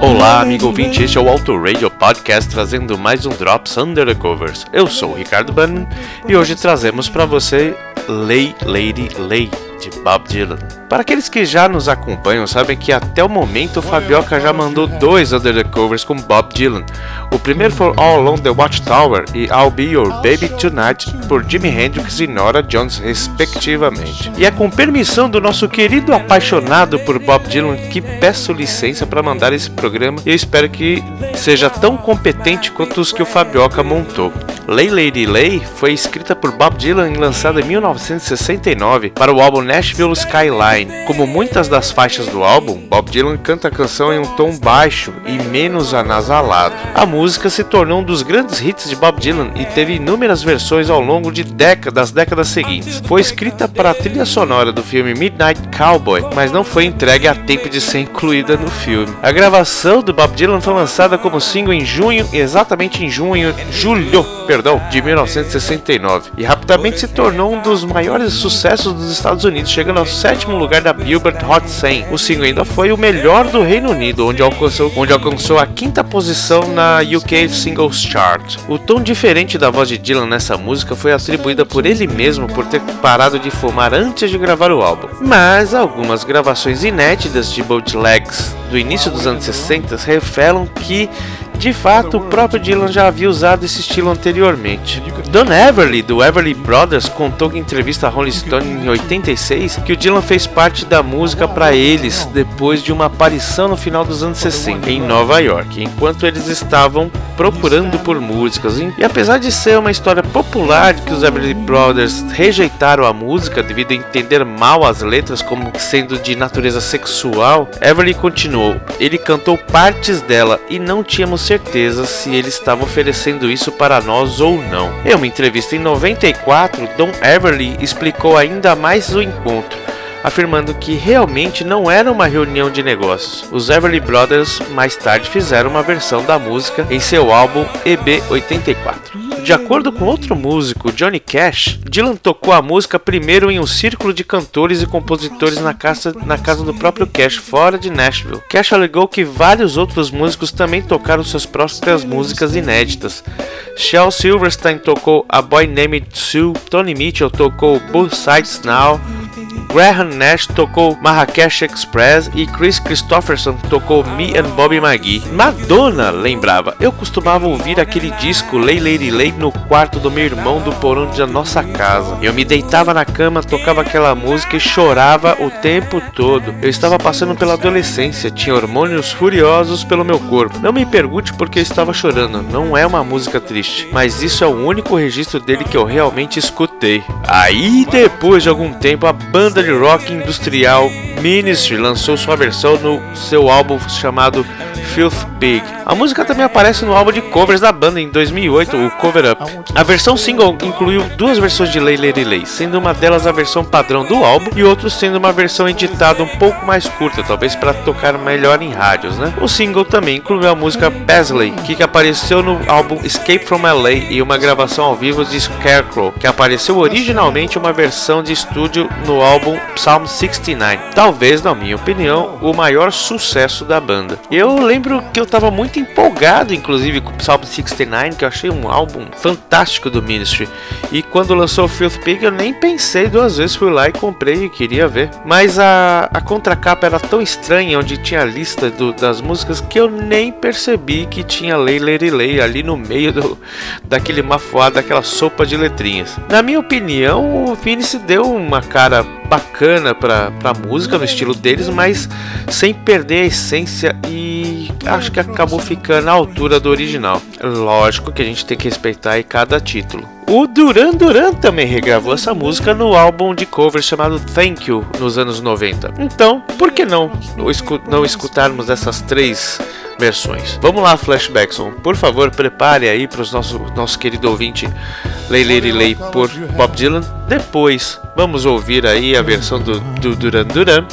Olá, amigo ouvinte, este é o Auto Radio Podcast trazendo mais um Drops Under the Covers. Eu sou o Ricardo Bannon e hoje trazemos para você Lay Lady Lay de Bob Dylan. Para aqueles que já nos acompanham, sabem que até o momento o Fabioca já mandou dois Under the Covers com Bob Dylan. O primeiro foi All Along the Watchtower e I'll Be Your Baby Tonight por Jimi Hendrix e Nora Jones, respectivamente. E é com permissão do nosso querido apaixonado por Bob Dylan que peço licença para mandar esse programa e eu espero que seja tão competente quanto os que o Fabioca montou. Lay Lady Lay foi escrita por Bob Dylan e lançada em 1969 para o álbum Nashville Skyline. Como muitas das faixas do álbum, Bob Dylan canta a canção em um tom baixo e menos anasalado. A música se tornou um dos grandes hits de Bob Dylan e teve inúmeras versões ao longo de décadas, das décadas seguintes. Foi escrita para a trilha sonora do filme Midnight Cowboy, mas não foi entregue a tempo de ser incluída no filme. A gravação do Bob Dylan foi lançada como single em junho, exatamente em junho, julho, perdão, de 1969, e rapidamente se tornou um dos maiores sucessos dos Estados Unidos, chegando ao sétimo lugar da Billboard Hot 100. O single ainda foi o melhor do Reino Unido, onde alcançou, onde alcançou a quinta posição na UK Singles Chart. O tom diferente da voz de Dylan nessa música foi atribuída por ele mesmo por ter parado de fumar antes de gravar o álbum. Mas algumas gravações inéditas de bootlegs do início dos anos 60 revelam que de fato, o próprio Dylan já havia usado esse estilo anteriormente. Don Everly, do Everly Brothers, contou em entrevista a Rolling Stone em 86 que o Dylan fez parte da música para eles depois de uma aparição no final dos anos 60 em Nova York, enquanto eles estavam procurando por músicas. E apesar de ser uma história popular de que os Everly Brothers rejeitaram a música devido a entender mal as letras como sendo de natureza sexual, Everly continuou: ele cantou partes dela e não tínhamos certeza se ele estava oferecendo isso para nós ou não. Em uma entrevista em 94, Don Everly explicou ainda mais o encontro afirmando que realmente não era uma reunião de negócios. Os Everly Brothers mais tarde fizeram uma versão da música em seu álbum EB84. De acordo com outro músico, Johnny Cash, Dylan tocou a música primeiro em um círculo de cantores e compositores na casa, na casa do próprio Cash, fora de Nashville. Cash alegou que vários outros músicos também tocaram suas próprias músicas inéditas. Shel Silverstein tocou A Boy Named Sue, Tony Mitchell tocou Both Sides Now, Graham Nash tocou Marrakech Express e Chris Christopherson tocou Me and Bobby McGee. Madonna lembrava, eu costumava ouvir aquele disco Lay Lady Lay no quarto do meu irmão do porão da nossa casa. Eu me deitava na cama, tocava aquela música e chorava o tempo todo. Eu estava passando pela adolescência, tinha hormônios furiosos pelo meu corpo. Não me pergunte por que eu estava chorando, não é uma música triste, mas isso é o único registro dele que eu realmente escutei. Aí, depois de algum tempo, a banda banda de rock industrial Ministry lançou sua versão no seu álbum chamado Filth Big. A música também aparece no álbum de covers da banda em 2008, o Cover Up. A versão single incluiu duas versões de Lay Lady Lay, sendo uma delas a versão padrão do álbum e outra sendo uma versão editada um pouco mais curta, talvez para tocar melhor em rádios, né? O single também incluiu a música Paisley, que apareceu no álbum Escape from LA e uma gravação ao vivo de Scarecrow, que apareceu originalmente uma versão de estúdio no álbum Psalm 69. Talvez, na minha opinião, o maior sucesso da banda. Eu lembro que eu estava muito empolgado, inclusive, com o Psalm 69, que eu achei um álbum fantástico do Ministry. E quando lançou o Filth Pig, eu nem pensei duas vezes, fui lá e comprei e queria ver. Mas a, a contracapa era tão estranha, onde tinha a lista do, das músicas, que eu nem percebi que tinha Lay Lady Lay ali no meio do, daquele mafuado, daquela sopa de letrinhas. Na minha opinião, o Vinicius deu uma cara bacana pra, pra música, no estilo deles, mas sem perder a essência e acho que acabou ficando à altura do original. Lógico que a gente tem que respeitar aí cada título. O Duran Duran também regravou essa música no álbum de cover chamado Thank You nos anos 90. Então, por que não não escutarmos essas três versões? Vamos lá, Flashbackson. Por favor, prepare aí para o nosso, nosso querido ouvinte Lay Lady Lay por Bob Dylan. Depois, vamos ouvir aí a versão do, do Duran Duran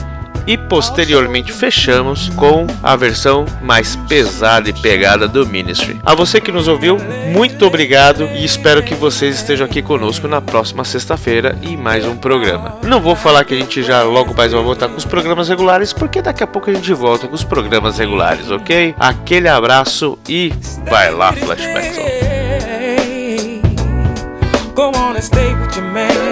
e posteriormente fechamos com a versão mais pesada e pegada do Ministry. A você que nos ouviu, muito obrigado e espero que vocês estejam aqui conosco na próxima sexta-feira em mais um programa. Não vou falar que a gente já logo mais vai voltar com os programas regulares, porque daqui a pouco a gente volta com os programas regulares, ok? Aquele abraço e vai lá, Flashback Zone. Go on and stay with your man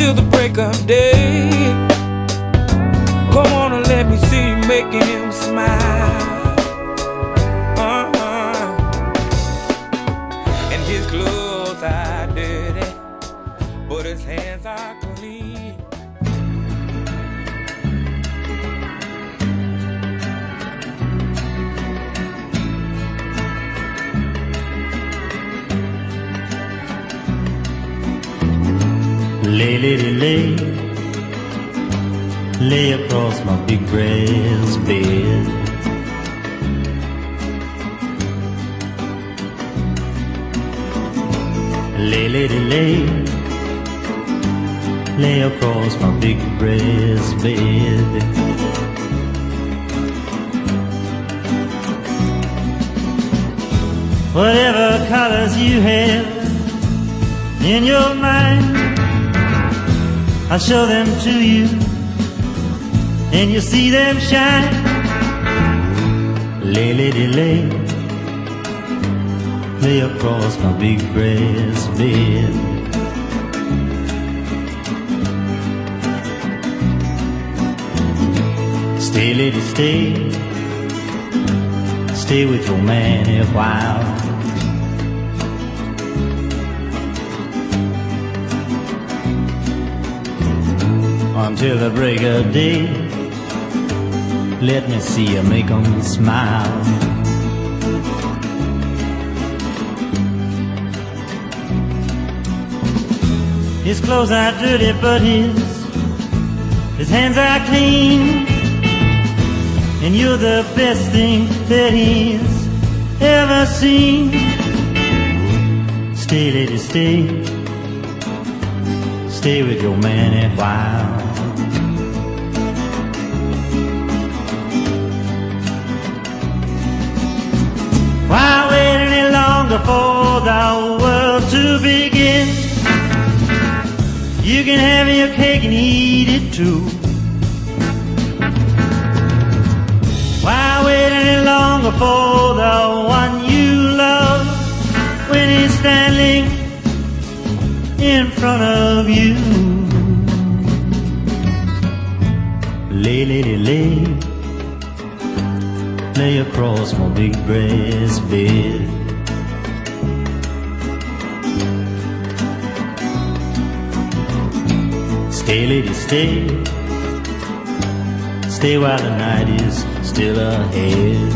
Until the break of day. Come on and let me see you making him smile. Uh-huh. And his clothes are dirty, but his hands are clean. Lay, lay, lay, lay across my big brass bed. Lay, lady, lay, lay across my big brass bed. Whatever colors you have in your mind. I'll show them to you, and you'll see them shine. Lay, lady, lay, lay across my big brass bed. Stay, lady, stay, stay with your man a while. Until the break of day. Let me see you make them smile. His clothes are dirty, but his his hands are clean. And you're the best thing that he's ever seen. Stay, lady, stay. Stay with your man a while. Why wait any longer for the world to begin? You can have your cake and eat it too. Why wait any longer for the one you love when he's standing in front of you? Lay, lady, lay lay across my big brass bed. Stay, lady, stay. Stay while the night is still ahead.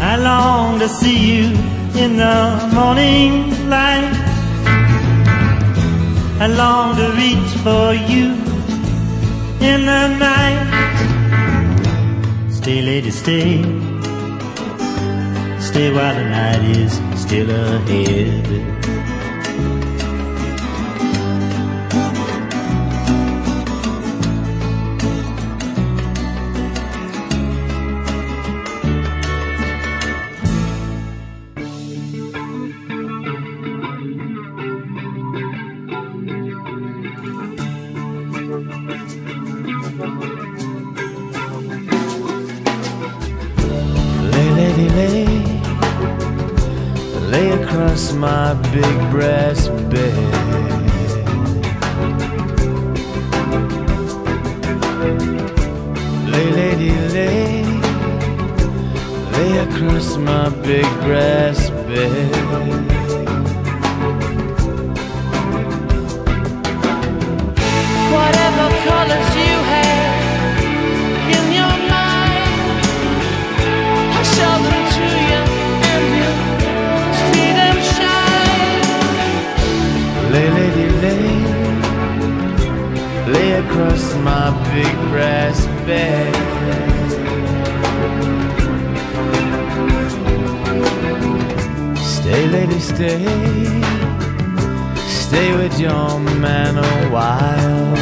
I long to see you in the morning light. I long to reach for you in the night. Stay, lady, stay. Stay while the night is still ahead. Lay, lady, lay, lay across my big brass bed. Lay, lady, lay, lay across my big brass bed. Colors bed. Stay, lady, stay. Stay with your man a while.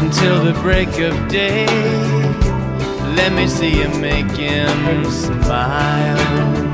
Until the break of day, let me see you make him smile.